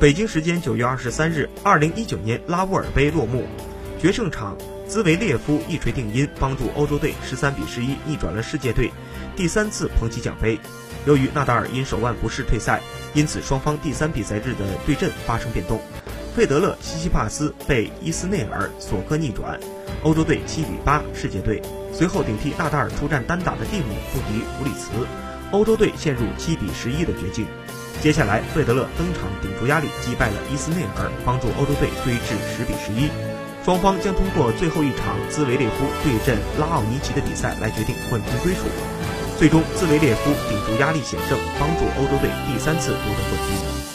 北京时间九月二十三日，二零一九年拉乌尔杯落幕，决胜场兹维列夫一锤定音，帮助欧洲队十三比十一逆转了世界队，第三次捧起奖杯。由于纳达尔因手腕不适退赛，因此双方第三比赛日的对阵发生变动，费德勒、西西帕斯被伊斯内尔、索克逆转，欧洲队七比八世界队。随后顶替纳达尔出战单打的蒂姆不敌弗里茨，欧洲队陷入七比十一的绝境。接下来，费德勒登场顶住压力，击败了伊斯内尔，帮助欧洲队追至十比十一。双方将通过最后一场兹维列夫对阵拉奥尼奇的比赛来决定冠军归属。最终，兹维列夫顶住压力险胜，帮助欧洲队第三次夺得冠军。